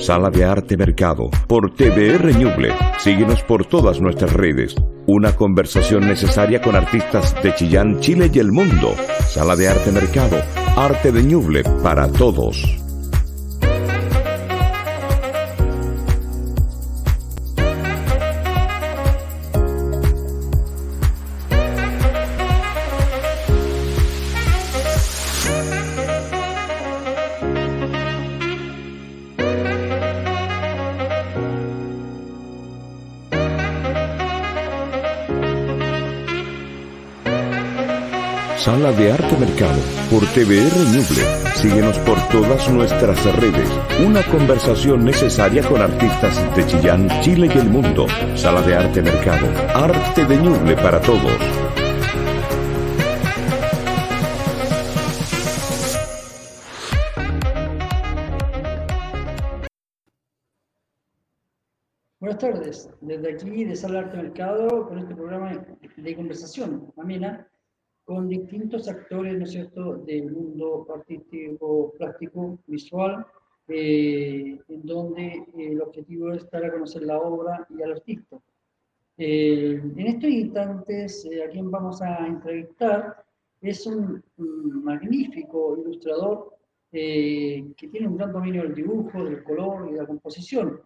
Sala de Arte Mercado, por TVR Ñuble. Síguenos por todas nuestras redes. Una conversación necesaria con artistas de Chillán, Chile y el mundo. Sala de Arte Mercado, arte de Ñuble para todos. Sala de Arte Mercado por TVR Ñuble. Síguenos por todas nuestras redes. Una conversación necesaria con artistas de Chillán, Chile y el mundo. Sala de Arte Mercado. Arte de Ñuble para todos. Buenas tardes, desde aquí de Sala Arte Mercado con este programa de conversación amena con distintos actores, ¿no es cierto?, del mundo artístico, plástico, visual, eh, en donde eh, el objetivo es dar a conocer la obra y al artista. Eh, en estos instantes, a quien vamos a entrevistar es un, un magnífico ilustrador que tiene un gran dominio del dibujo, del color y de la composición.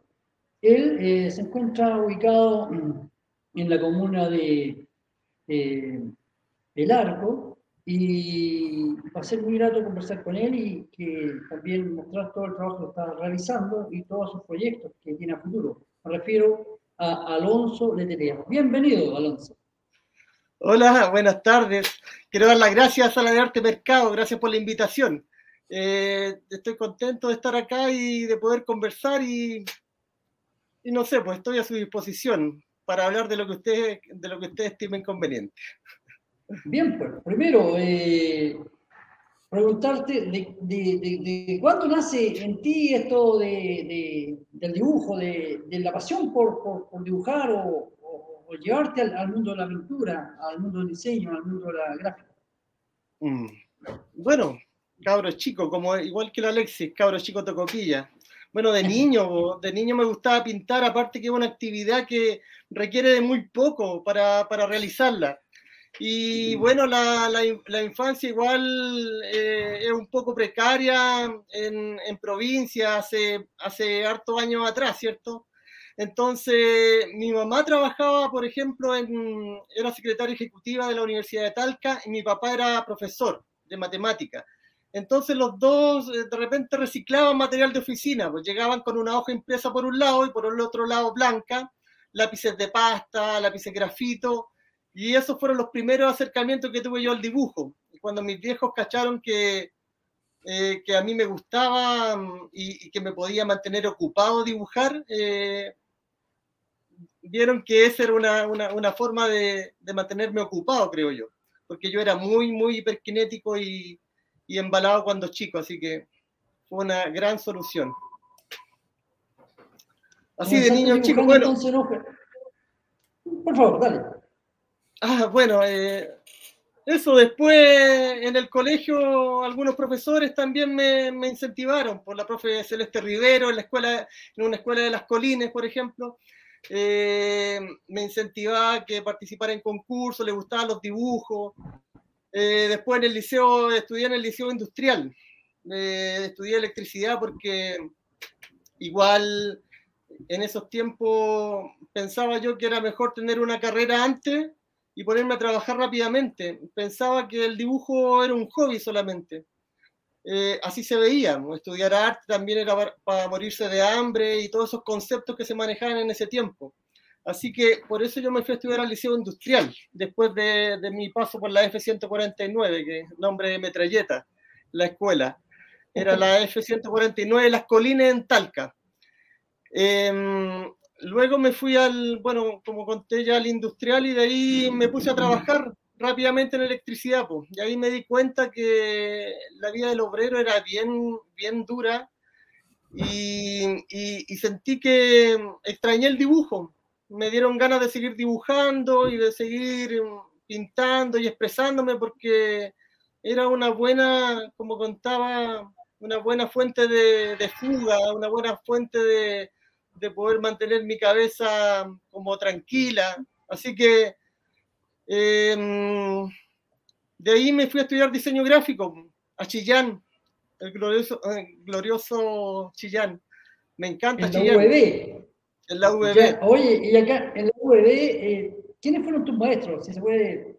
Él se encuentra ubicado en la comuna de el arco y va a ser muy grato conversar con él y que también mostrar todo el trabajo que está realizando y todos sus proyectos que tiene a futuro. Me refiero a Alonso Leterea. Bienvenido, Alonso. Hola, buenas tardes. Quiero dar las gracias a la de Arte Mercado, gracias por la invitación. Eh, estoy contento de estar acá y de poder conversar y, y no sé, pues estoy a su disposición para hablar de lo que ustedes, de lo que ustedes estimen conveniente. Bien, pues, primero, eh, preguntarte de, de, cuándo nace en ti esto de, del dibujo, de, la pasión por, por, dibujar o, llevarte al, mundo de la pintura, al mundo del diseño, al mundo de la gráfica. Mm. Bueno, cabros chicos, como igual que la Alexis, cabros chicos tocopilla. Bueno, de niño, de niño me gustaba pintar, aparte que es una actividad que requiere de muy poco para, para realizarla. Y bueno, la, la, infancia igual eh, es un poco precaria en, en, provincia, hace, hace harto años atrás, ¿cierto? Entonces, mi mamá trabajaba, por ejemplo, en, era secretaria ejecutiva de la Universidad de Talca y mi papá era profesor de matemática. Entonces los dos eh, de repente reciclaban material de oficina, pues llegaban con una hoja impresa por un lado y por el otro lado blanca, lápices de pasta, lápices grafito, y esos fueron los primeros acercamientos que tuve yo al dibujo. Cuando mis viejos cacharon que, eh, que a mí me gustaba mm, y, que me podía mantener ocupado dibujar, eh, vieron que esa era una, una, una forma de, de, mantenerme ocupado, creo yo. Porque yo era muy, muy hiperkinético y, y embalado cuando chico, así que fue una gran solución. Así de niño chico, bueno. Por favor, dale. Ah, bueno, eh, eso después en el colegio algunos profesores también me, incentivaron, por la profe Celeste Rivero en la escuela, en una escuela de las Colines, por ejemplo, eh, me incentivaba que participara en concursos, le gustaban los dibujos. Eh, después en el liceo, estudié en el liceo industrial, estudié electricidad porque igual en esos tiempos pensaba yo que era mejor tener una carrera antes y ponerme a trabajar rápidamente. Pensaba que el dibujo era un hobby solamente. Eh, así se veía. Estudiar arte también era para, morirse de hambre y todos esos conceptos que se manejaban en ese tiempo. Así que por eso yo me fui a estudiar al Liceo Industrial, después de, de mi paso por la F-149, que es nombre de metralleta, la escuela. Era la F-149 Las Colinas en Talca. Eh, luego me fui al, bueno, como conté ya, al industrial y de ahí me puse a trabajar rápidamente en electricidad. Pues. Y ahí me di cuenta que la vida del obrero era bien, bien dura y, y, sentí que extrañé el dibujo. Me dieron ganas de seguir dibujando y de seguir pintando y expresándome porque era una buena, como contaba una buena fuente de, fuga, una buena fuente de, de, poder mantener mi cabeza como tranquila. Así que em, de ahí me fui a estudiar diseño gráfico a Chillán, el glorioso, eh, glorioso Chillán. Me encanta en La UVB. En la UVB. oye, y acá en la UVB, eh, ¿quiénes fueron tus maestros? Si se puede.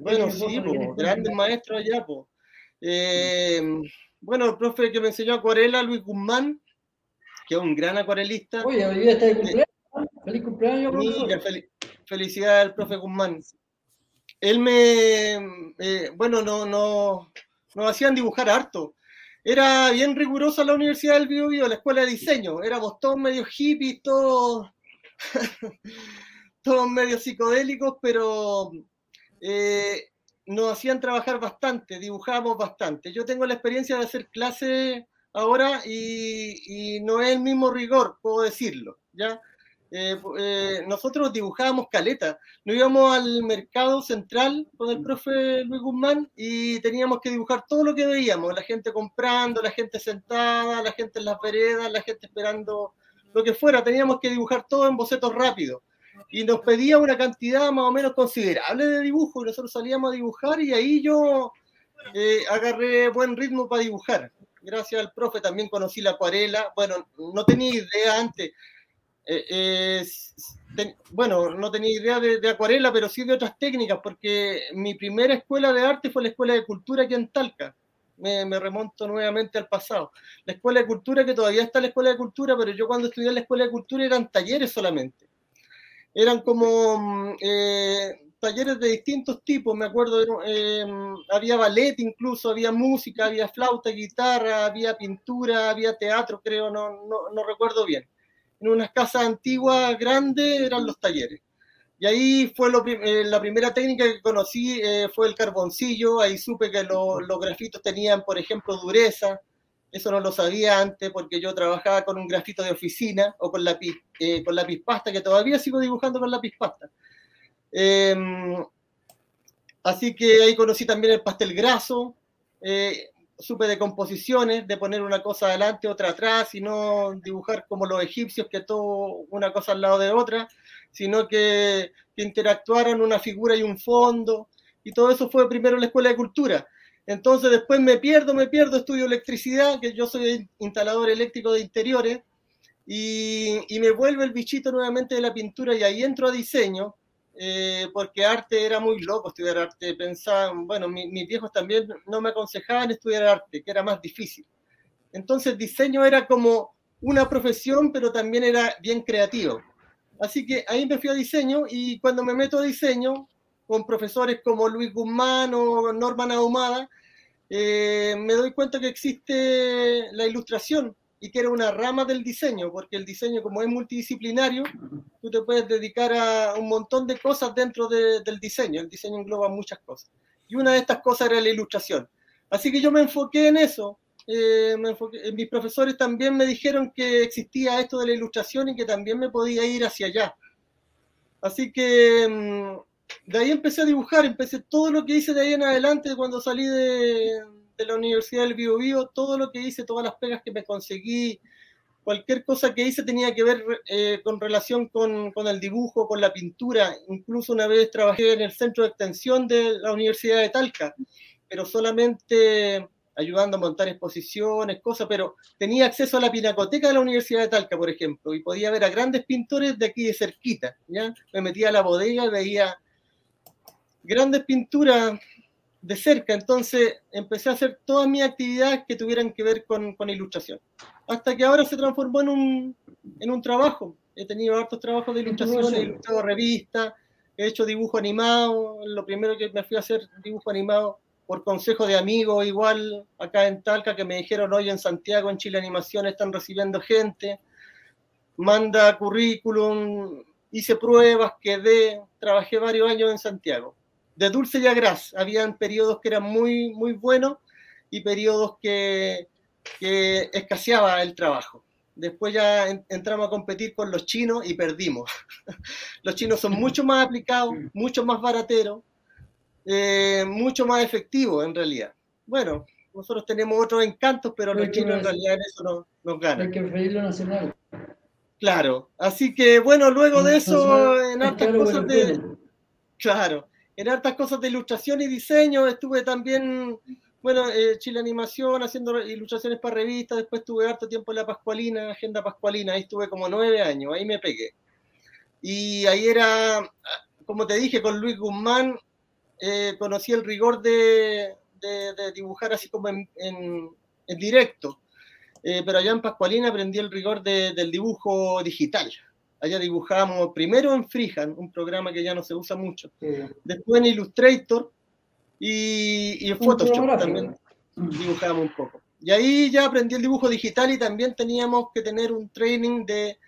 Bueno, sí, grandes maestros allá, pues. bueno, el profe que me enseñó acuarela, Luis Guzmán, que es un gran acuarelista. Oye, hoy día está de cumpleaños. Feliz cumpleaños, profesor. felicidades al profe Guzmán. Él me, eh, bueno, no, no, nos hacían dibujar harto. Era bien rigurosa la Universidad del Biobío, la escuela de diseño. Éramos todos medio hippies, todos, todos medio psicodélicos, pero eh, nos hacían trabajar bastante, dibujábamos bastante. Yo tengo la experiencia de hacer clase ahora y, no es el mismo rigor, puedo decirlo, ¿ya? Eh, eh, nosotros dibujábamos caleta. Nos íbamos al mercado central con el profe Luis Guzmán y teníamos que dibujar todo lo que veíamos, la gente comprando, la gente sentada, la gente en las veredas, la gente esperando lo que fuera. Teníamos que dibujar todo en bocetos rápidos. Y nos pedía una cantidad más o menos considerable de dibujo y nosotros salíamos a dibujar y ahí yo eh, agarré buen ritmo para dibujar. Gracias al profe también conocí la acuarela. Bueno, no tenía idea antes eh, bueno, no tenía idea de, acuarela, pero sí de otras técnicas, porque mi primera escuela de arte fue la Escuela de Cultura aquí en Talca. Me, remonto nuevamente al pasado. La Escuela de Cultura, que todavía está la Escuela de Cultura, pero yo cuando estudié en la Escuela de Cultura eran talleres solamente. Eran como mm, eh, talleres de distintos tipos, me acuerdo, eh, había ballet incluso, había música, había flauta, guitarra, había pintura, había teatro, creo, no, no recuerdo bien en unas casas antiguas grandes eran los talleres. Y ahí fue eh, la primera técnica que conocí, eh, fue el carboncillo, ahí supe que los grafitos tenían, por ejemplo, dureza, eso no lo sabía antes porque yo trabajaba con un grafito de oficina o con lápiz, eh, con lápiz pasta, que todavía sigo dibujando con lápiz pasta. Em, así que ahí conocí también el pastel graso, supe de composiciones, de poner una cosa adelante, otra atrás, y no dibujar como los egipcios, que todo una cosa al lado de otra, sino que, que interactuaran una figura y un fondo, y todo eso fue primero en la Escuela de Cultura. Entonces después me pierdo, me pierdo, estudio electricidad, que yo soy instalador eléctrico de interiores, y, y me vuelve el bichito nuevamente de la pintura y ahí entro a diseño, eh, porque arte era muy loco estudiar arte. Pensaban, bueno, mis viejos también no me aconsejaban estudiar arte, que era más difícil. Entonces, diseño era como una profesión, pero también era bien creativo. Así que ahí me fui a diseño y cuando me meto a diseño, con profesores como Luis Guzmán o Norman Ahumada, eh, me doy cuenta que existe la ilustración y que era una rama del diseño, porque el diseño como es multidisciplinario, tú te puedes dedicar a un montón de cosas dentro del diseño. El diseño engloba muchas cosas. Y una de estas cosas era la ilustración. Así que yo me enfoqué en eso. Eh, eh, mis profesores también me dijeron que existía esto de la ilustración y que también me podía ir hacia allá. Así que mm, de ahí empecé a dibujar, empecé todo lo que hice de ahí en adelante cuando salí de, de la Universidad del Bio, Bio todo lo que hice, todas las pegas que me conseguí, cualquier cosa que hice tenía que ver eh, con relación con, con, el dibujo, con la pintura. Incluso una vez trabajé en el centro de extensión de la Universidad de Talca, pero solamente ayudando a montar exposiciones, cosas, pero tenía acceso a la pinacoteca de la Universidad de Talca, por ejemplo, y podía ver a grandes pintores de aquí de cerquita, ¿ya? Me metía a la bodega veía grandes pinturas de cerca, entonces empecé a hacer todas mis actividades que tuvieran que ver con, con ilustración. Hasta que ahora se transformó en un, en un trabajo. He tenido hartos trabajos de ilustración, he ilustrado revistas, he hecho dibujo animado. Lo primero que me fui a hacer dibujo animado por consejo de amigos, igual acá en Talca, que me dijeron, hoy en Santiago, en Chile Animación, están recibiendo gente. Manda currículum, hice pruebas, quedé, trabajé varios años en Santiago de dulce y a gras. Habían periodos que eran muy, muy buenos y periodos que, que escaseaba el trabajo. Después ya entramos a competir con los chinos y perdimos. los chinos son mucho más aplicados, mucho más barateros, eh, mucho más efectivos en realidad. Bueno, nosotros tenemos otros encantos, pero los chinos en realidad en eso no, nos ganan. Hay que lo nacional. Claro, así que bueno, luego de eso, en hartas cosas de... Claro, en hartas cosas de ilustración y diseño, estuve también, bueno, eh, Chile Animación, haciendo ilustraciones para revistas, después estuve harto tiempo en la Pascualina, Agenda Pascualina, ahí estuve como nueve años, ahí me pegué. Y ahí era, como te dije, con Luis Guzmán, eh, conocí el rigor de, dibujar así como en, directo. Eh, pero allá en Pascualina aprendí el rigor del dibujo digital. Allá dibujábamos primero en Freehand, un programa que ya no se usa mucho. Después en Illustrator y, en Photoshop también dibujábamos un poco. Y ahí ya aprendí el dibujo digital y también teníamos que tener un training de,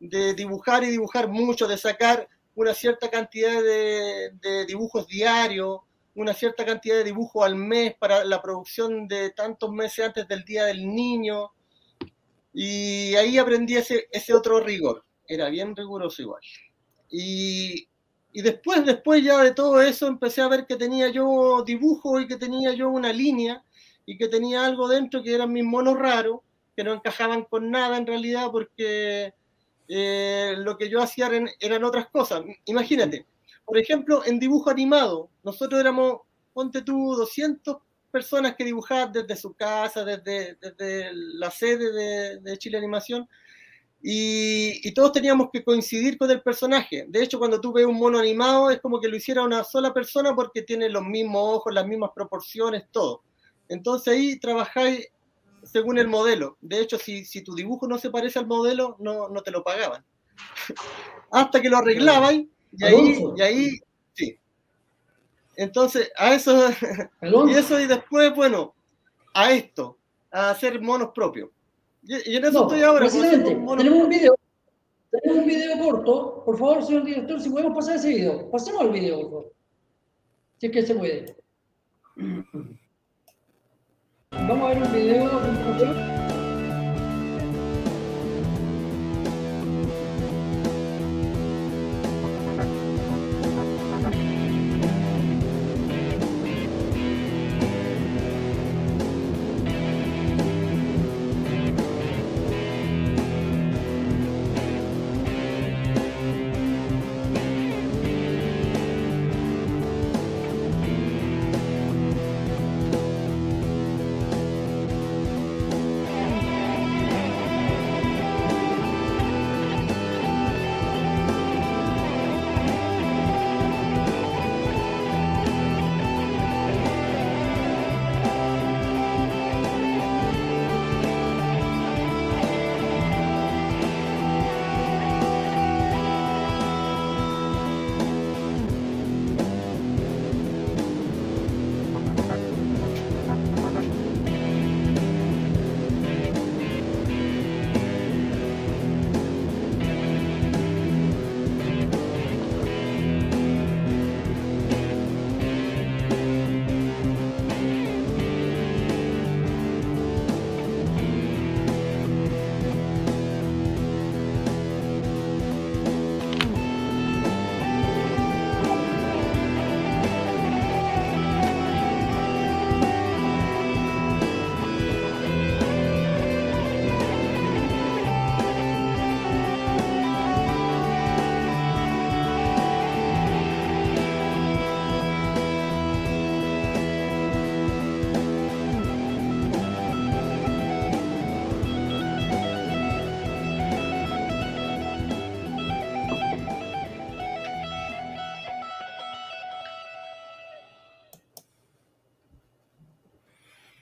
de dibujar y dibujar mucho, de sacar una cierta cantidad de, dibujos diarios, una cierta cantidad de dibujos al mes para la producción de tantos meses antes del Día del Niño. Y ahí aprendí ese, ese otro rigor. Era bien riguroso igual. Y, y después, después ya de todo eso, empecé a ver que tenía yo dibujo y que tenía yo una línea y que tenía algo dentro que eran mis monos raros, que no encajaban con nada en realidad porque eh, lo que yo hacía eran, otras cosas. Imagínate, por ejemplo, en dibujo animado, nosotros éramos, ponte tú, 200 personas que dibujaban desde su casa, desde, desde la sede de, Chile Animación, y, y, todos teníamos que coincidir con el personaje. De hecho, cuando tú ves un mono animado, es como que lo hiciera una sola persona porque tiene los mismos ojos, las mismas proporciones, todo. Entonces ahí trabajáis según el modelo. De hecho, si, si tu dibujo no se parece al modelo, no, no te lo pagaban. Hasta que lo arreglaban y ahí, y ahí, sí. Entonces, a eso, y eso y después, bueno, a esto, a hacer monos propios. Y, en eso estoy ahora. tenemos un video, tenemos un video corto. Por favor, señor director, si podemos pasar ese video. Pasemos al video, por favor. Si es que se puede. Vamos a ver un video.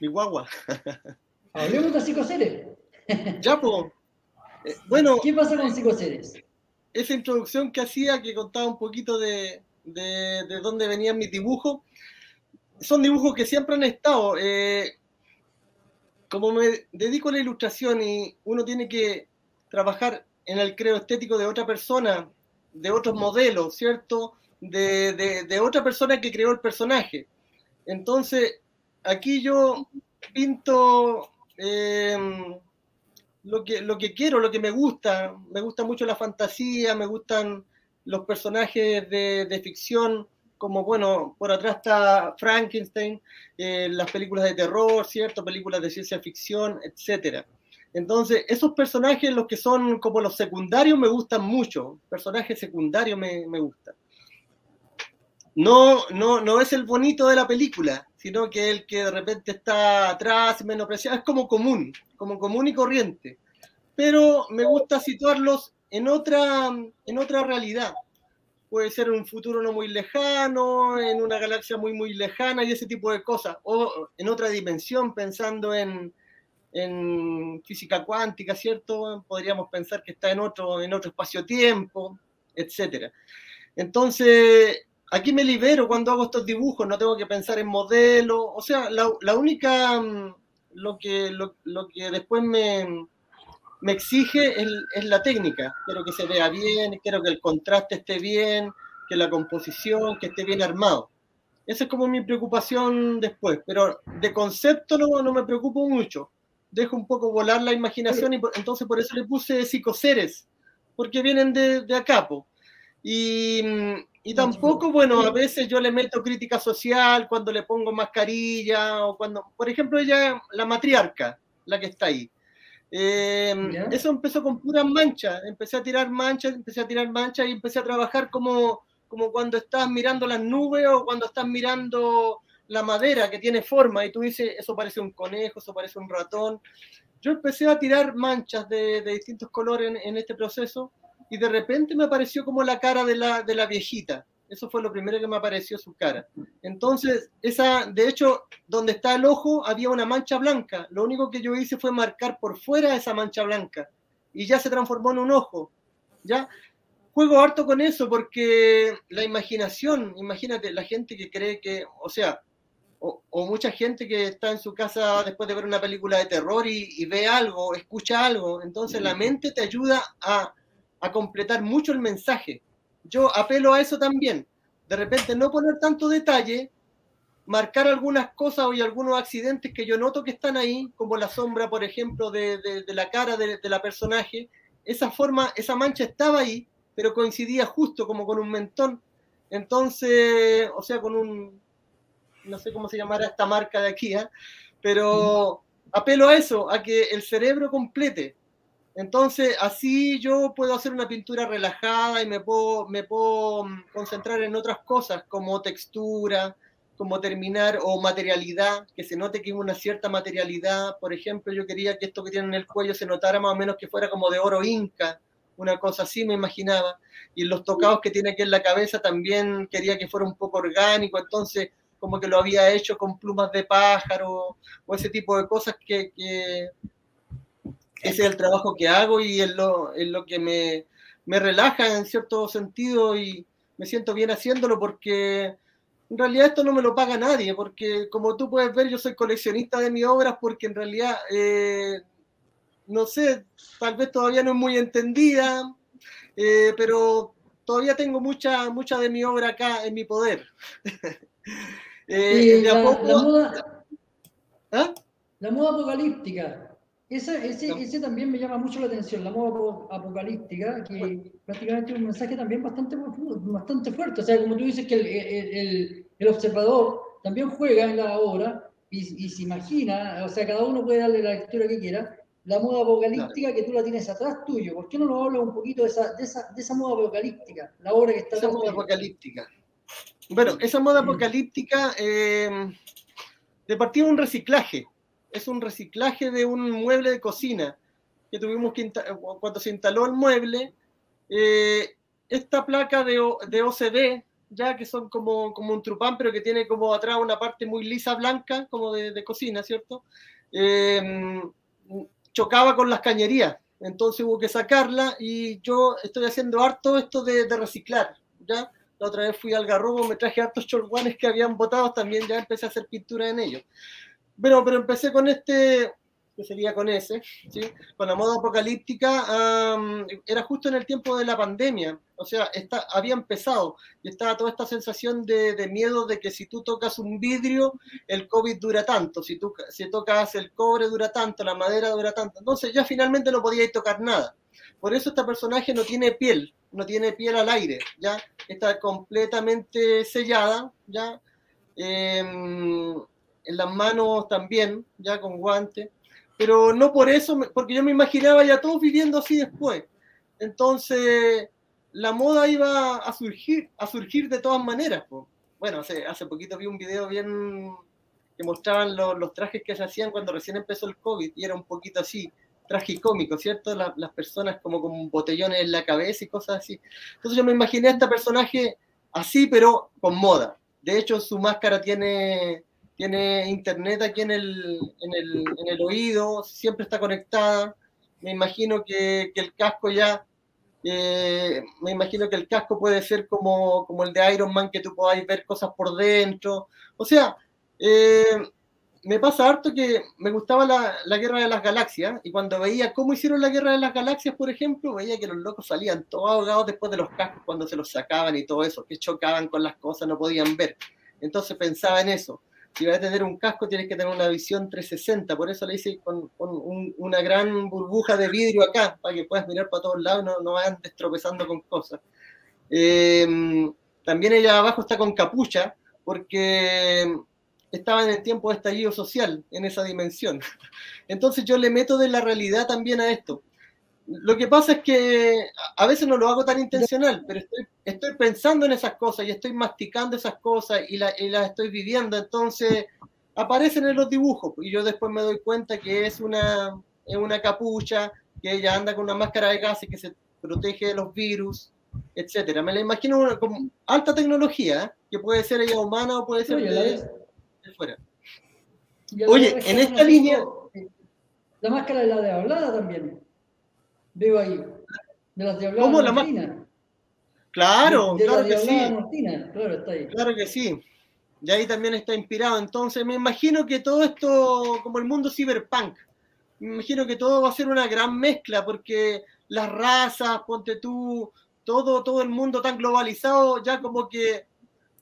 Guagua. Hablemos de psicoseres. ya, pues. bueno. ¿Qué pasa con psicoseres? Esa introducción que hacía, que contaba un poquito de, de, dónde venían mis dibujos, son dibujos que siempre han estado. Eh, como me dedico a la ilustración y uno tiene que trabajar en el creo estético de otra persona, de otros modelos, ¿cierto? De, de, de, otra persona que creó el personaje. Entonces, aquí yo pinto em, lo, que, lo que quiero, lo que me gusta. Me gusta mucho la fantasía, me gustan los personajes de, ficción como bueno, por atrás está Frankenstein, eh, las películas de terror, ¿cierto? Películas de ciencia ficción, etcétera. Entonces, esos personajes, los que son como los secundarios, me gustan mucho. Personajes secundarios me, me gustan. No, no, no es el bonito de la película, sino que el que de repente está atrás, menospreciado, es como común, como común y corriente. Pero me gusta situarlos en otra, en otra realidad. Puede ser un futuro no muy lejano, en una galaxia muy, muy lejana y ese tipo de cosas. O en otra dimensión, pensando en, en física cuántica, ¿cierto? Podríamos pensar que está en otro, en otro espacio-tiempo, etc. Entonces, aquí me libero cuando hago estos dibujos, no tengo que pensar en modelos, o sea, la, la única, mm, lo que, lo, lo que después me, me exige es, es, la técnica, quiero que se vea bien, quiero que el contraste esté bien, que la composición, que esté bien armado. Esa es como mi preocupación después, pero de concepto no, no me preocupo mucho dejo un poco volar la imaginación y entonces por eso le puse psicoseres, porque vienen de, de acá. Y, y tampoco, bueno, a veces yo le meto crítica social cuando le pongo mascarilla o cuando, por ejemplo, ella, la matriarca, la que está ahí. Eh, eso empezó con puras manchas, empecé a tirar manchas, empecé a tirar manchas y empecé a trabajar como, como cuando estás mirando las nubes o cuando estás mirando la madera que tiene forma y tú dices, eso parece un conejo, eso parece un ratón. Yo empecé a tirar manchas de, de distintos colores en, en, este proceso y de repente me apareció como la cara de la, de la viejita. Eso fue lo primero que me apareció su cara. Entonces, esa, de hecho, donde está el ojo había una mancha blanca. Lo único que yo hice fue marcar por fuera esa mancha blanca y ya se transformó en un ojo. ¿Ya? Juego harto con eso porque la imaginación, imagínate, la gente que cree que, o sea, o, o, mucha gente que está en su casa después de ver una película de terror y, y ve algo, escucha algo, entonces la mente te ayuda a, a, completar mucho el mensaje. Yo apelo a eso también. De repente no poner tanto detalle, marcar algunas cosas y algunos accidentes que yo noto que están ahí, como la sombra, por ejemplo, de, de, de la cara de, de la personaje. Esa forma, esa mancha estaba ahí, pero coincidía justo como con un mentón. Entonces, o sea, con un, no sé cómo se llamará esta marca de aquí, ¿eh? pero apelo a eso, a que el cerebro complete. Entonces, así yo puedo hacer una pintura relajada y me puedo, mm, concentrar en otras cosas como textura, como terminar, o materialidad, que se note que hay una cierta materialidad. Por ejemplo, yo quería que esto que tiene en el cuello se notara más o menos que fuera como de oro inca, una cosa así me imaginaba. Y los tocados que tiene aquí en la cabeza también quería que fuera un poco orgánico, entonces como que lo había hecho con plumas de pájaro o ese tipo de cosas que ese es el trabajo que hago y es lo, es lo que me, me relaja en cierto sentido y me siento bien haciéndolo porque en realidad esto no me lo paga nadie, porque como tú puedes ver, yo soy coleccionista de mis obras porque en realidad, eh, no sé, tal vez todavía no es muy entendida, eh, pero todavía tengo mucha, mucha de mi obra acá en mi poder. Eh, la, moda, ¿Ah? la moda apocalíptica. Esa, ese, ese, también me llama mucho la atención, la moda apocalíptica, que prácticamente es un mensaje también bastante, bastante fuerte. O sea, como tú dices que el, el, el observador también juega en la obra y, y, se imagina, o sea, cada uno puede darle la lectura que quiera, la moda apocalíptica claro. que tú la tienes atrás tuyo. ¿Por qué no nos hablas un poquito de esa, de esa, de esa moda apocalíptica? La obra que está esa moda apocalíptica. Bueno, esa moda apocalíptica eh, de partida un reciclaje. Es un reciclaje de un mueble de cocina que tuvimos que cuando se instaló el mueble. Eh, esta placa de, de, OCD, ya que son como, como un trupán, pero que tiene como atrás una parte muy lisa blanca, como de, de cocina, ¿cierto? Eh, chocaba con las cañerías. Entonces hubo que sacarla y yo estoy haciendo harto esto de, de reciclar, ¿ya? La otra vez fui al Garrobo, me traje hartos cholguanes que habían botado, también ya empecé a hacer pintura en ellos. Bueno, pero empecé con este, que sería con ese, ¿sí? con la moda apocalíptica, um, era justo en el tiempo de la pandemia, o sea, está, había empezado y estaba toda esta sensación de, de, miedo de que si tú tocas un vidrio, el COVID dura tanto, si tú si tocas el cobre dura tanto, la madera dura tanto, entonces ya finalmente no podíais tocar nada. Por eso este personaje no tiene piel, no tiene piel al aire, ¿ya? Está completamente sellada, ¿ya? Em, en las manos también, ya con guantes, pero no por eso, porque yo me imaginaba ya todos viviendo así después. Entonces, la moda iba a surgir, a surgir de todas maneras. Bueno, hace, hace poquito vi un video bien que mostraban los trajes que se hacían cuando recién empezó el COVID y era un poquito así, tragicómico, ¿cierto? las personas como con botellones en la cabeza y cosas así. Entonces yo me imaginé a este personaje así, pero con moda. De hecho, su máscara tiene, tiene internet aquí en el, en el, en el oído, siempre está conectada. Me imagino que, que el casco ya eh, me imagino que el casco puede ser como, como el de Iron Man, que tú podáis ver cosas por dentro. O sea, eh, me pasa harto que me gustaba la, la, Guerra de las Galaxias y cuando veía cómo hicieron la Guerra de las Galaxias, por ejemplo, veía que los locos salían todos ahogados después de los cascos cuando se los sacaban y todo eso, que chocaban con las cosas, no podían ver. Entonces pensaba en eso si vas a tener un casco tienes que tener una visión 360, por eso le hice con, una gran burbuja de vidrio acá, para que puedas mirar para todos lados, no, no vayan destropezando con cosas. Eh, también ella abajo está con capucha, porque estaba en el tiempo de estallido social, en esa dimensión. Entonces yo le meto de la realidad también a esto. Lo que pasa es que a veces no lo hago tan intencional, pero estoy, pensando en esas cosas y estoy masticando esas cosas y, las estoy viviendo, entonces aparecen en los dibujos y yo después me doy cuenta que es una, una capucha, que ella anda con una máscara de gas y que se protege de los virus, etcétera. Me la imagino como alta tecnología, que puede ser ella humana o puede ser de, fuera. Oye, en esta línea... La máscara de la de hablada también. Veo ahí. De las de ¿Cómo la Claro, claro que sí. claro, está ahí. Claro que sí. Y ahí también está inspirado. Entonces, me imagino que todo esto, como el mundo cyberpunk, me imagino que todo va a ser una gran mezcla, porque las razas, ponte tú, todo, todo el mundo tan globalizado, ya como que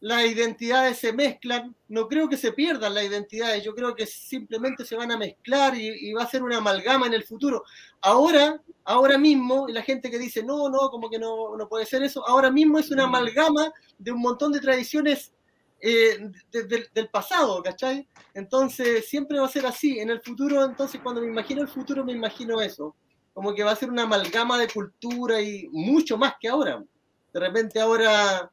las identidades se mezclan, no creo que se pierdan las identidades, yo creo que simplemente se van a mezclar y, va a ser una amalgama en el futuro. Ahora, ahora mismo, la gente que dice, no, no, como que no, no puede ser eso, ahora mismo es una amalgama de un montón de tradiciones eh, del pasado, ¿cachai? Entonces, siempre va a ser así. En el futuro, entonces, cuando me imagino el futuro, me imagino eso, como que va a ser una amalgama de cultura y mucho más que ahora. De repente ahora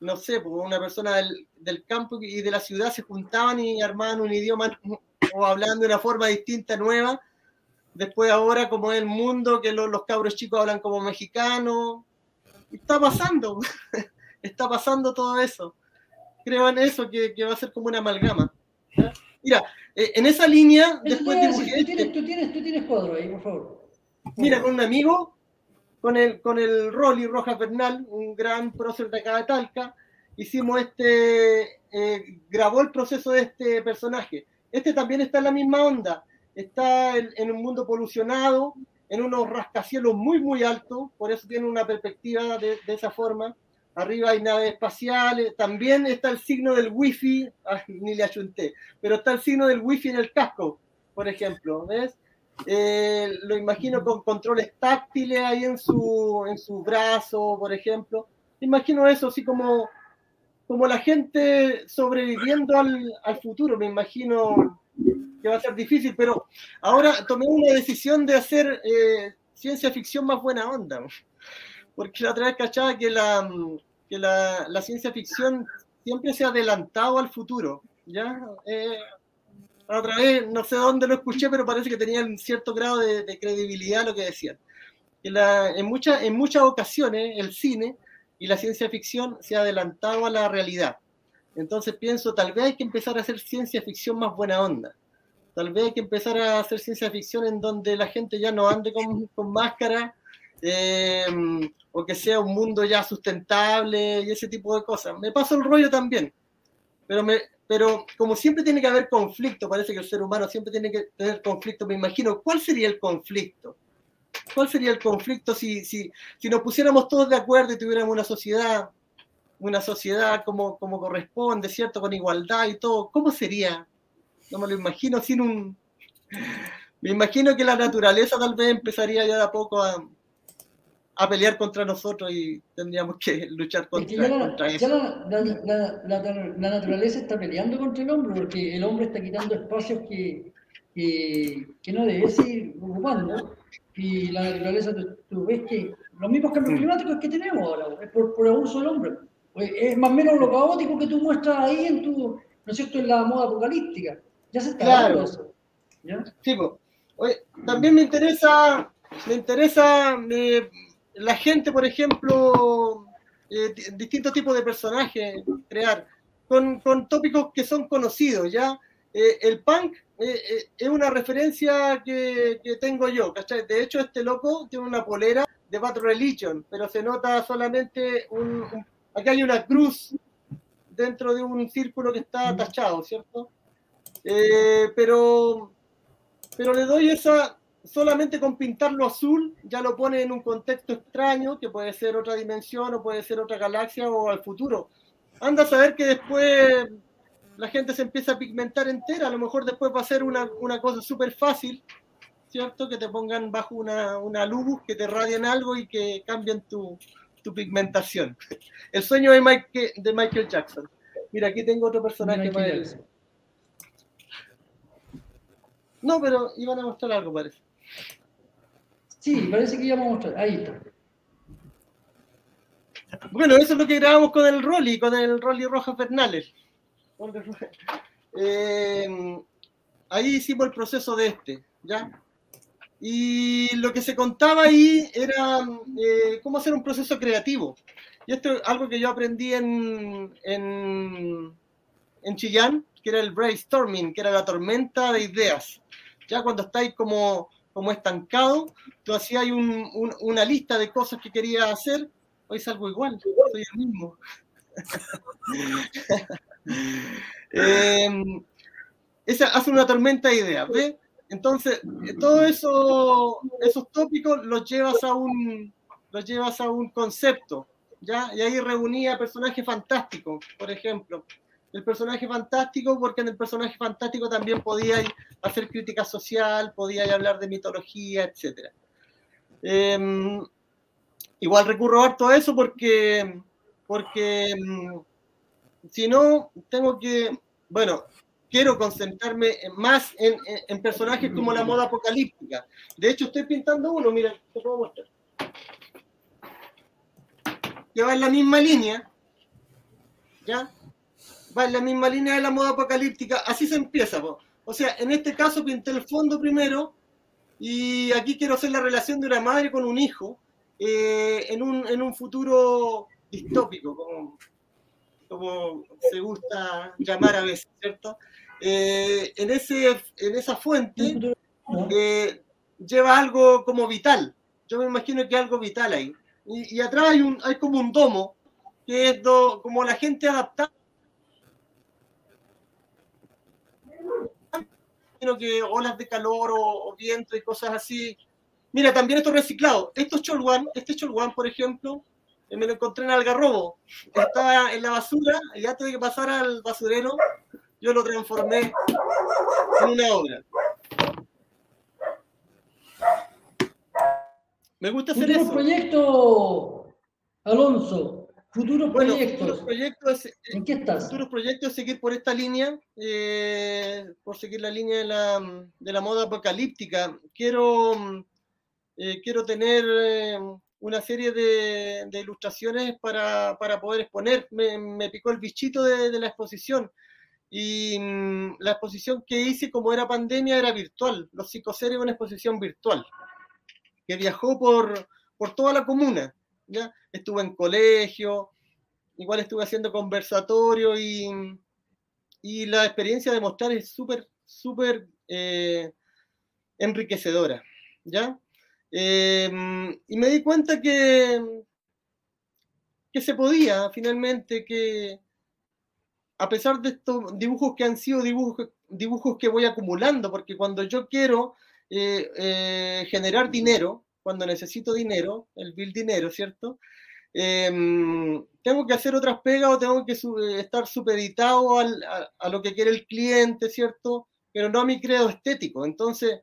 no sé, porque una persona del, campo y de la ciudad se juntaban y armaban un idioma o hablaban de una forma distinta, nueva. Después ahora, como es el mundo, que los, cabros chicos hablan como mexicanos. Está pasando, está pasando todo eso. Creo en eso, que, va a ser como una amalgama. Mira, eh, en esa línea, después tú, tienes, tú, tienes, tú tienes cuadro ahí, por favor. Mira, con un amigo con el, con el Rolly Rojas Bernal, un gran prócer de acá de Talca, hicimos este, eh, grabó el proceso de este personaje. Este también está en la misma onda, está en, un mundo polucionado, en unos rascacielos muy, muy altos, por eso tiene una perspectiva de, esa forma. Arriba hay naves espaciales, también está el signo del wifi, ni le ayunté, pero está el signo del wifi en el casco, por ejemplo, ¿ves? Eh, lo imagino con controles táctiles ahí en su, en su brazo, por ejemplo. Imagino eso, así como, como la gente sobreviviendo al, al futuro. Me imagino que va a ser difícil, pero ahora tomé una decisión de hacer eh, ciencia ficción más buena onda. Porque la otra vez cachaba que la, que la, la ciencia ficción siempre se ha adelantado al futuro. ¿ya? Eh, otra vez, no sé dónde lo escuché, pero parece que tenían cierto grado de, credibilidad lo que decían. En, en, muchas en muchas ocasiones el cine y la ciencia ficción se ha adelantado a la realidad. Entonces pienso, tal vez hay que empezar a hacer ciencia ficción más buena onda. Tal vez hay que empezar a hacer ciencia ficción en donde la gente ya no ande con, con máscara, eh, o que sea un mundo ya sustentable y ese tipo de cosas. Me paso el rollo también, pero me, pero como siempre tiene que haber conflicto, parece que el ser humano siempre tiene que tener conflicto, me imagino, ¿cuál sería el conflicto? ¿Cuál sería el conflicto si, si, si nos pusiéramos todos de acuerdo y tuviéramos una sociedad, una sociedad como, como corresponde, ¿cierto? Con igualdad y todo, ¿cómo sería? No me lo imagino sin un... Me imagino que la naturaleza tal vez empezaría ya de a poco a, a pelear contra nosotros y tendríamos que luchar contra, ya la, contra eso. la, la- la- naturaleza está peleando contra el hombre porque el hombre está quitando espacios que, que, que no debe seguir ocupando. Y la naturaleza, tú, tú ves que los mismos cambios Mm. climáticos que tenemos ahora es por, por abuso del hombre. Pues Es más o menos lo caótico que tú muestras ahí en tu, ¿no es cierto?, en la moda apocalíptica. Ya se está Claro. eso. ¿ya? Sí, po. Oye, también me interesa, me interesa eh, la gente, por ejemplo, eh, di- distintos tipos de personajes crear, con, con tópicos que son conocidos, ¿ya? Eh, el punk eh, eh, es una referencia que, que tengo yo, ¿cachai? De hecho, este loco tiene una polera de Bad Religion, pero se nota solamente un, un- Aquí hay una cruz dentro de un círculo que está tachado, ¿cierto? Pero pero le doy esa, solamente con pintarlo azul, ya lo pone en un contexto extraño, que puede ser otra dimensión o puede ser otra galaxia o al futuro. Anda a saber que después la gente se empieza a pigmentar entera, a lo mejor después va a ser una, una cosa súper fácil, ¿cierto? Que te pongan bajo una, una luz, que te radien algo y que cambien tu, tu pigmentación. El sueño de, Mike, de Michael Jackson. Mira, aquí tengo otro personaje para él. No, pero iban a mostrar algo, parece. Sí, parece que íbamos a mostrar. Ahí está. Bueno, eso es lo que grabamos con el Rolly, con el Rolly Rojas Bernales. Eh, ahí hicimos el proceso de este, ¿ya? Y lo que se contaba ahí era eh, cómo hacer un proceso creativo. Y esto es algo que yo aprendí en, en, en Chillán, que era el brainstorming, que era la tormenta de ideas. Ya cuando estáis como, como estancado, tú hacías un- un- una lista de cosas que querías hacer Hoy salgo igual, soy el mismo. Eh, esa hace una tormenta de ideas, ¿ves? Entonces, eh, todos eso, esos tópicos los llevas a un los llevas a un concepto, ¿ya? Y ahí reunía personajes fantásticos, por ejemplo. El personaje fantástico, porque en el personaje fantástico también podíais hacer crítica social, podíais hablar de mitología, etc. igual recurro harto a eso porque, porque mm, si no, tengo que, bueno, quiero concentrarme más en personajes como la moda apocalíptica. De hecho, estoy pintando uno, mira, te puedo mostrar. Que va en la misma línea, ¿ya? En la misma línea de la moda apocalíptica, así se empieza. O sea, en este caso pinté el fondo primero y aquí quiero hacer la relación de una madre con un hijo eh, en, un, en un futuro distópico, como, como se gusta llamar a veces, ¿cierto? Eh, en, ese, en esa fuente eh, lleva algo como vital. Yo me imagino que algo vital ahí. Y, atrás hay, un, hay como un domo, que es como la gente adaptada. Imagino que olas de calor o, o viento y cosas así. Mira, también esto reciclado. Estos cholguán, este cholguán, por ejemplo, eh, me lo encontré en Algarrobo. Estaba en la basura y antes de que pasara al basurero, yo lo transformé en una obra. Me gusta hacer eso. proyectos, Alonso. Futuros Bueno, proyectos. futuros proyectos, es- ¿En qué estás? futuros proyectos seguir por esta línea, eh, por seguir la línea de la, de la moda apocalíptica. Quiero, eh, quiero tener eh, una serie de, de ilustraciones para, para poder exponer. Me, me picó el bichito de, de la exposición. Y mm, la exposición que hice, como era pandemia, era virtual. Los psicoseres, una exposición virtual, que viajó por, por toda la comuna. Estuve en colegio, igual estuve haciendo conversatorio y, y la experiencia de mostrar es súper, súper eh, enriquecedora, ¿ya? Eh, y me di cuenta que, que se podía finalmente, que a pesar de estos dibujos que han sido dibujos, dibujos que voy acumulando, porque cuando yo quiero eh, generar dinero, cuando necesito dinero, el bill dinero, ¿cierto? Em, tengo que hacer otras pegas o tengo que eh, estar supeditado al- a, lo que quiere el cliente, ¿cierto? Pero no a mi credo estético. Entonces,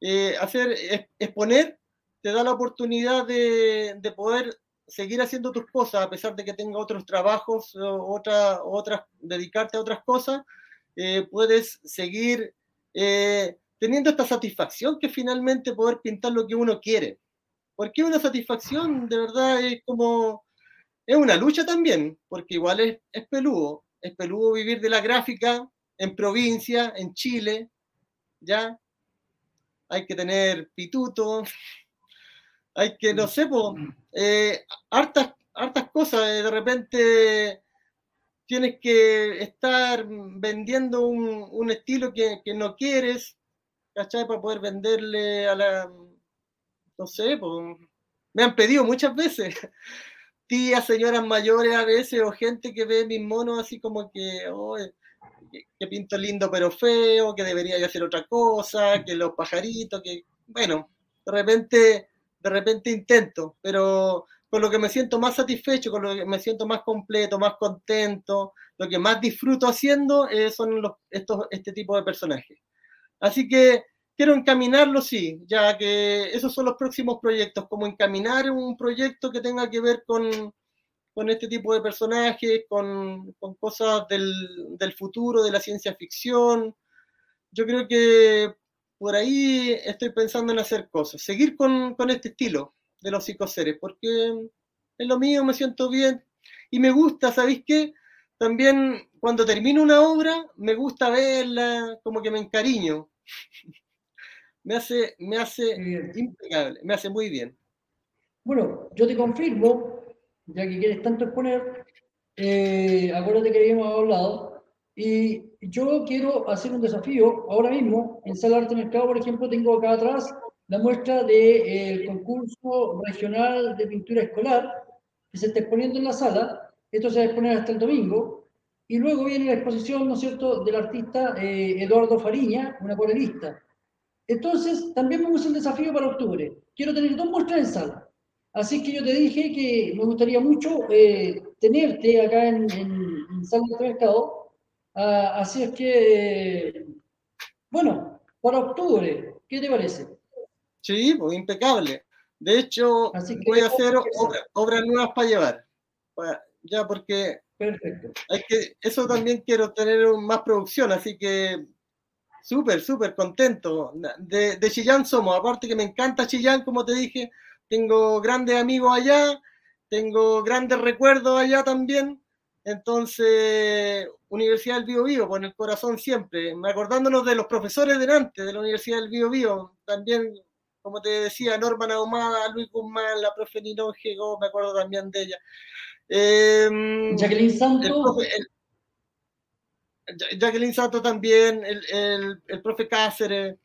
eh, hacer, exponer te da la oportunidad de, de, poder seguir haciendo tus cosas a pesar de que tenga otros trabajos otra, otras, dedicarte a otras cosas, eh, puedes seguir teniendo esta satisfacción que finalmente poder pintar lo que uno quiere. Porque una satisfacción de verdad es como, es una lucha también, porque igual es, es peludo, es peludo vivir de la gráfica en provincia, en Chile, ¿ya? Hay que tener pituto, hay que, no sé, eh, hartas, hartas cosas, eh, de repente tienes que estar vendiendo un, estilo que, no quieres, ¿cachai? Para poder venderle a la, no sé, pues, me han pedido muchas veces, tías, señoras mayores a veces, o gente que ve mis monos así como que, oh, que, pinto lindo pero feo, que debería hacer otra cosa, que los pajaritos, que, bueno, de repente, de repente intento, pero con lo que me siento más satisfecho, con lo que me siento más completo, más contento, lo que más disfruto haciendo eh, son los, estos, este tipo de personajes. Así que quiero encaminarlo, sí, ya que esos son los próximos proyectos, como encaminar un proyecto que tenga que ver con, con este tipo de personajes, con, con cosas del, del, futuro, de la ciencia ficción. Yo creo que por ahí estoy pensando en hacer cosas, seguir con, con este estilo de los psicoseres, porque es lo mío, me siento bien y me gusta, ¿sabéis qué? También cuando termino una obra, me gusta verla, como que me encariño. Me hace, me hace impecable, me hace muy bien. Bueno, yo te confirmo ya que quieres tanto exponer, eh, acuérdate que habíamos hablado, y yo quiero hacer un desafío ahora mismo, en Sala Arte Mercado, por ejemplo, tengo acá atrás la muestra del concurso regional de pintura escolar, que se está exponiendo en la sala, esto se va a exponer hasta el domingo, y luego viene la exposición, ¿no es cierto?, del artista eh, Eduardo Fariña, un acuarelista. Entonces, también me puse un desafío para octubre. Quiero tener dos muestras en sala. Así que yo te dije que me gustaría mucho eh, tenerte acá en, en, en Sala de Mercado. Uh, así es que, bueno, para octubre, ¿qué te parece? Sí, pues impecable. De hecho, voy a hacer obra, obras nuevas para llevar. ya porque Perfecto. Hay que, eso también quiero tener más producción, así que súper, súper contento. De, de Chillán somos, aparte que me encanta Chillán, como te dije, tengo grandes amigos allá, tengo grandes recuerdos allá también. Entonces, Universidad del Bio Bio, con el corazón siempre, acordándonos de los profesores delante de la Universidad del Bio Bio, también, como te decía, Norma Ahumada, Luis Guzmán, la profe Ninón Gego, me acuerdo también de ella. Eh, Jacqueline Santo. El profe, el, Jacqueline Santo también, el, el, el, profe Cáceres,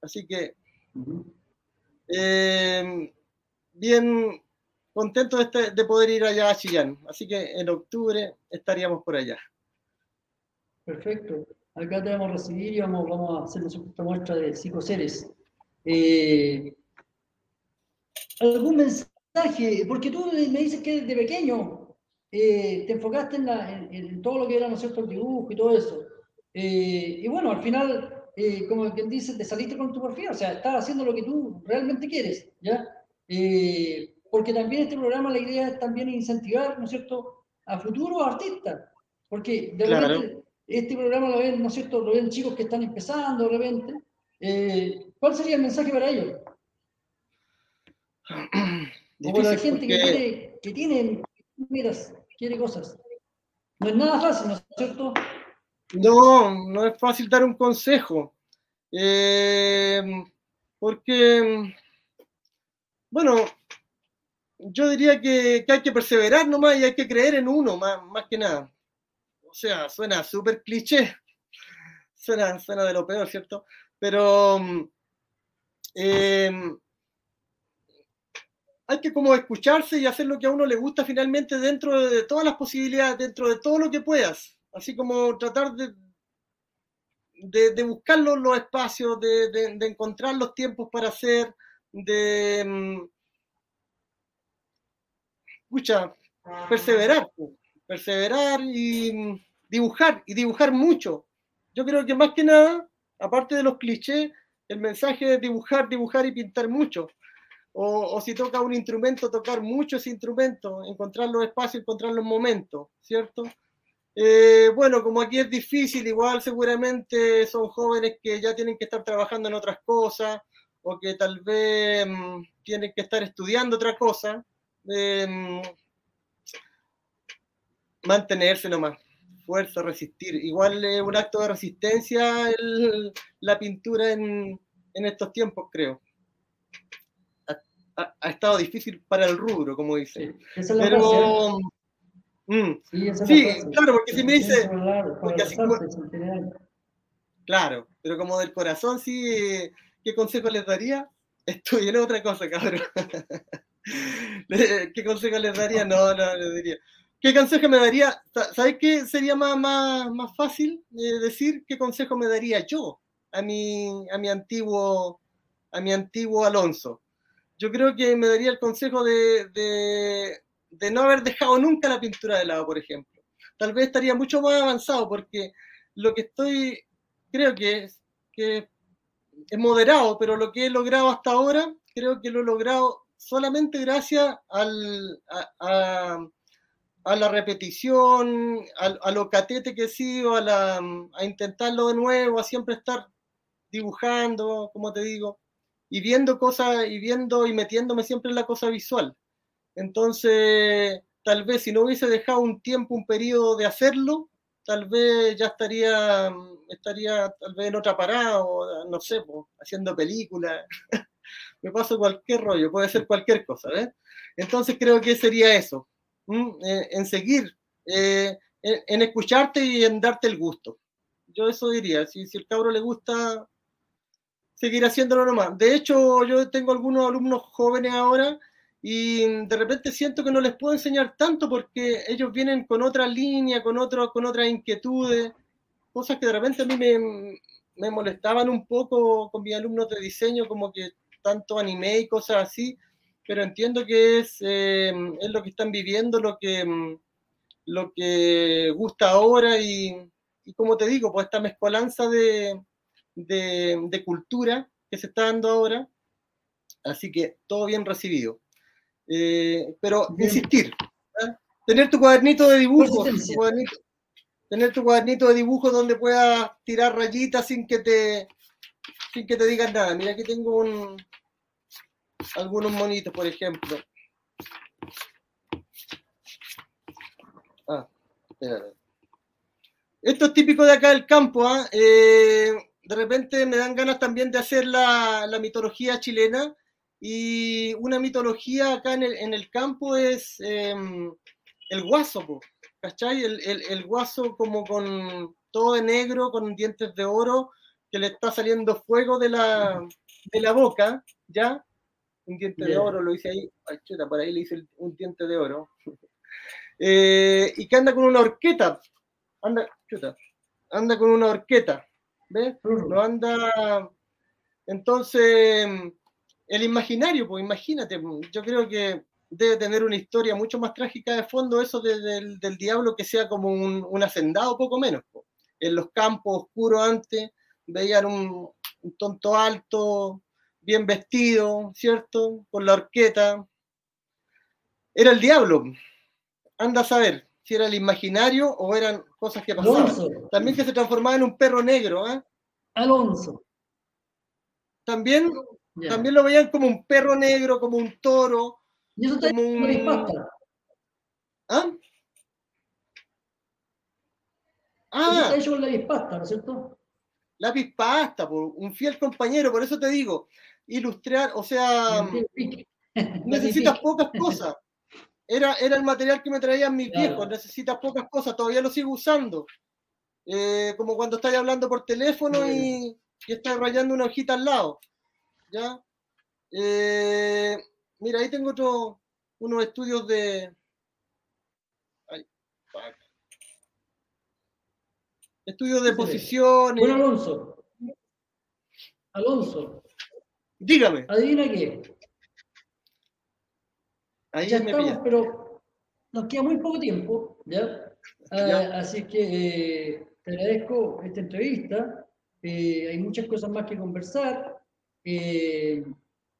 así que... Eh, bien contento de, este, de, poder ir allá a Chillán. Así que en octubre estaríamos por allá. Perfecto. Acá te vamos a recibir y vamos, vamos a hacer nuestra muestra de psicoseres. Eh, ¿Algún mensaje? Porque tú me dices que desde pequeño eh, te enfocaste en, la, en, en, todo lo que era, ¿no es cierto?, el dibujo y todo eso. Eh, y bueno, al final eh, como quien dice, te saliste con tu perfil, o sea, estás haciendo lo que tú realmente quieres, ¿ya? Eh, porque también este programa, la idea es también incentivar, ¿no es cierto?, a futuros artistas, porque de claro. repente este programa lo ven, ¿no es cierto?, lo ven chicos que están empezando de repente. Eh, ¿Cuál sería el mensaje para ellos? o para la gente porque... que, quiere, que tiene miras, quiere cosas. No es nada fácil, ¿no es cierto? No, no es fácil dar un consejo. Eh, porque, bueno, yo diría que, hay que perseverar nomás y hay que creer en uno, más, más que nada. O sea, suena súper cliché, suena, suena de lo peor, ¿cierto? Pero eh, hay que como escucharse y hacer lo que a uno le gusta finalmente dentro de todas las posibilidades, dentro de todo lo que puedas así como tratar de, de, buscar los, los espacios, de, de, de, encontrar los tiempos para hacer, de, mm, escucha, perseverar, perseverar y mm, dibujar, y dibujar mucho. Yo creo que más que nada, aparte de los clichés, el mensaje es dibujar, dibujar y pintar mucho. O, si toca un instrumento, tocar muchos instrumentos, encontrar los espacios, encontrar los momentos, ¿cierto? Eh, bueno, como aquí es difícil, igual seguramente son jóvenes que ya tienen que estar trabajando en otras cosas o que tal vez mm, tienen que estar estudiando otra cosa. Eh, mantenerse nomás, fuerza, resistir. Igual es un acto de resistencia la pintura en, en estos tiempos, creo ha, estado difícil para el rubro, como dice. Pero, mm, sí, claro, porque si me dice, claro, pero como del corazón, sí, ¿qué consejo les daría? Estoy en otra cosa, cabrón. ¿Qué consejo les daría? No, no, les diría. ¿Qué consejo me daría? ¿Sabes qué sería más, más, más fácil eh, decir qué consejo me daría yo a mi, a mi antiguo a mi antiguo Alonso? Yo creo que me daría el consejo de, de, no haber dejado nunca la pintura de lado, por ejemplo. Tal vez estaría mucho más avanzado porque lo que estoy, creo que es, moderado, pero lo que he logrado hasta ahora, creo que lo he logrado solamente gracias al, a, a, la repetición, a, a, lo catete que he sido, a, la, a intentarlo de nuevo, a siempre estar dibujando, como te digo y viendo cosas y viendo y metiéndome siempre en la cosa visual. Entonces, tal vez si no hubiese dejado un tiempo, un periodo de hacerlo, tal vez ya estaría, estaría tal vez en otra parada o no sé, haciendo películas. Me paso cualquier rollo, puede ser cualquier cosa. Entonces creo que sería eso, eh, en seguir, eh, en, escucharte y en darte el gusto. Yo eso diría, si, si el cabro le gusta, seguir haciéndolo nomás. De hecho, yo tengo algunos alumnos jóvenes ahora y de repente siento que no les puedo enseñar tanto porque ellos vienen con otra línea, con, otro, con otras inquietudes, cosas que de repente a mí me, me molestaban un poco con mis alumnos de diseño, como que tanto anime y cosas así, pero entiendo que es, eh, es lo que están viviendo, lo que, lo que gusta ahora y, y como te digo, pues esta mezcolanza de, de, cultura que se está dando ahora. Así que todo bien recibido. Eh, pero insistir, ¿ah? tener tu cuadernito de dibujo, tener tu cuadernito de dibujo donde puedas tirar rayitas sin que te sin que te digan nada. Mira, aquí tengo un, algunos monitos, por ejemplo. Ah, Esto es típico de acá del campo. ¿ah? ¿eh? De repente me dan ganas también de hacer la, mitología chilena y una mitología acá en el, en el campo es em, el guaso, ¿cachai? El, el, guaso como con todo de negro, con dientes de oro, que le está saliendo fuego de la, de la boca, ¿ya? Un diente de oro, lo hice ahí, ay, chuta, por ahí le hice un diente de oro. Eh, y que anda con una horqueta, anda, chuta, anda con una horqueta, ¿ves? No anda. Entonces, el imaginario, pues imagínate, yo creo que debe tener una historia mucho más trágica de fondo eso del diablo que sea como un, hacendado, poco menos. En los campos oscuros antes veían un, tonto alto, bien vestido, ¿cierto? Con la horqueta. Era el diablo. Anda a saber si era el imaginario o eran cosas que pasaban. También que se transformaba en un perro negro. ¿eh? Alonso. También, también lo veían como un perro negro, como un toro. Y eso como un... ¿Ah? Ah. Eso está lápiz pasta, ¿no es cierto? Lápiz pasta, un fiel compañero, por eso te digo, ilustrar, o sea, necesitas pocas cosas. Era, era el material que me traían mis viejos, necesitas pocas cosas, todavía lo sigo usando. Eh, como cuando estás hablando por teléfono y, y estás rayando una hojita al lado. ¿Ya? Eh, mira, ahí tengo otro, unos estudios de... estudios de posición. Bueno, Alonso. Alonso. Dígame. Adivina qué. Ahí ya estamos, pero nos queda muy poco tiempo, ¿ya? Ah, así que eh, te agradezco esta entrevista. Eh, hay muchas cosas más que conversar, eh,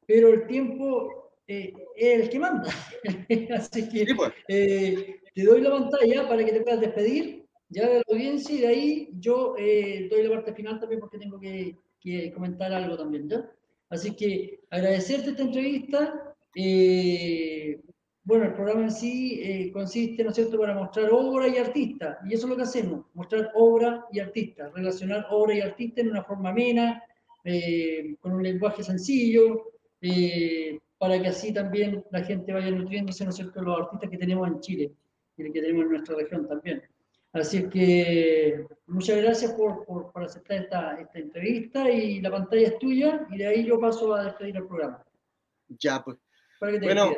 pero el tiempo eh, es el que manda. Así que pues. eh, te doy la pantalla para que te puedas despedir ya de la audiencia y de ahí yo eh, doy la parte final también porque tengo que, que comentar algo también. ¿ya? Así que agradecerte esta entrevista. Bueno, el programa en sí consiste, ¿no es cierto?, para mostrar obra y artista. Y eso es lo que hacemos, mostrar obra y artista, relacionar obra y artista en una forma amena, con un lenguaje sencillo, eh, para que así también la gente vaya nutriéndose, ¿no es cierto?, los artistas que tenemos en Chile y que tenemos en nuestra región también. Así que muchas gracias por, por, aceptar esta, esta, entrevista y la pantalla es tuya y de ahí yo paso a despedir el programa. Ya, pues. Bueno,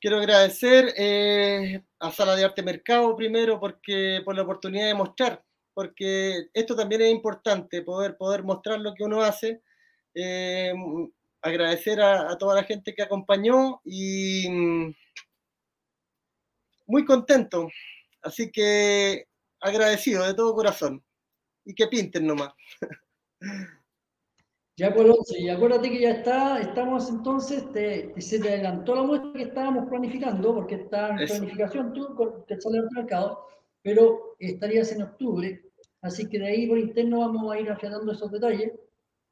quiero agradecer eh, a Sala de Arte Mercado primero porque por la oportunidad de mostrar, porque esto también es importante, poder, poder mostrar lo que uno hace. Eh, agradecer a, toda la gente que acompañó y mm, muy contento. Así que agradecido de todo corazón. Y que pinten nomás. Ya, pues, y acuérdate que ya está, estamos entonces, se te adelantó la muestra que estábamos planificando, porque está en planificación tú, te sale al mercado, pero estarías en octubre, así que de ahí por interno vamos a ir afianando esos detalles.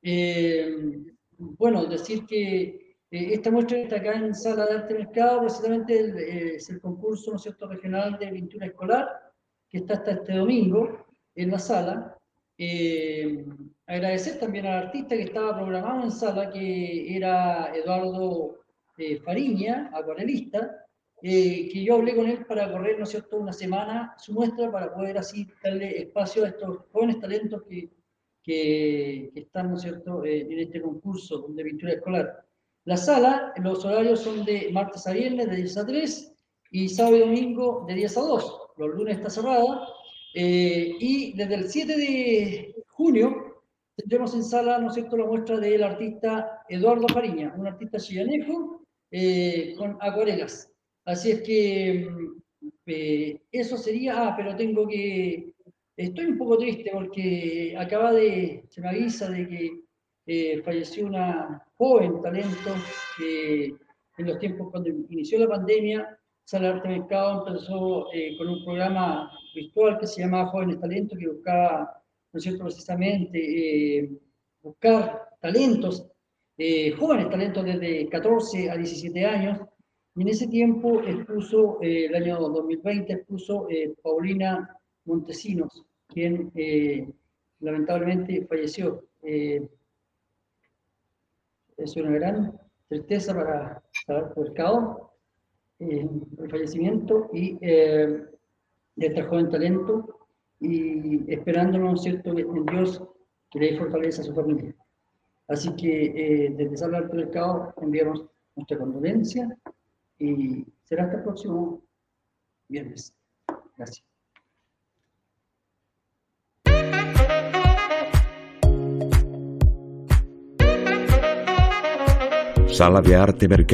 Eh, bueno, decir que eh, esta muestra está acá en Sala de Arte Mercado, precisamente eh, es el concurso ¿no cierto? regional de pintura escolar, que está hasta este domingo en la sala. Eh, agradecer también al artista que estaba programado en sala, que era Eduardo Fariña, acuarelista, que yo hablé con él para correr, ¿no es cierto?, una semana su muestra para poder así darle espacio a estos jóvenes talentos que que, están, ¿no es cierto?, eh, en este concurso de pintura escolar. La sala, los horarios son de martes a viernes de 10 a 3 y sábado y domingo de 10 a 2. Los lunes está cerrada. Eh, y desde el 7 de junio tendremos en sala, ¿no es cierto?, la muestra del artista Eduardo Fariña, un artista chillanejo eh, con acuarelas. Así es que mm, eso sería, ah, pero tengo que Estoy un poco triste porque acaba de, se me avisa de que eh, falleció una joven talento que en los tiempos cuando inició la pandemia, Sala Arte Mercado empezó eh, con un programa virtual que se llamaba Jóvenes Talentos, que buscaba, ¿no es cierto?, precisamente eh, buscar talentos, jóvenes talentos desde 14 a 17 años, y en ese tiempo expuso, el año 2020 expuso Paulina Montesinos, quien eh, lamentablemente falleció. Eh, es una gran tristeza para, el mercado eh, el fallecimiento y, de este joven talento y esperándonos, ¿cierto?, en Dios que le dé a su familia. Así que desde Sala del Mercado enviamos nuestra condolencia y será hasta el próximo viernes. Gracias. Sala de Arte Mercado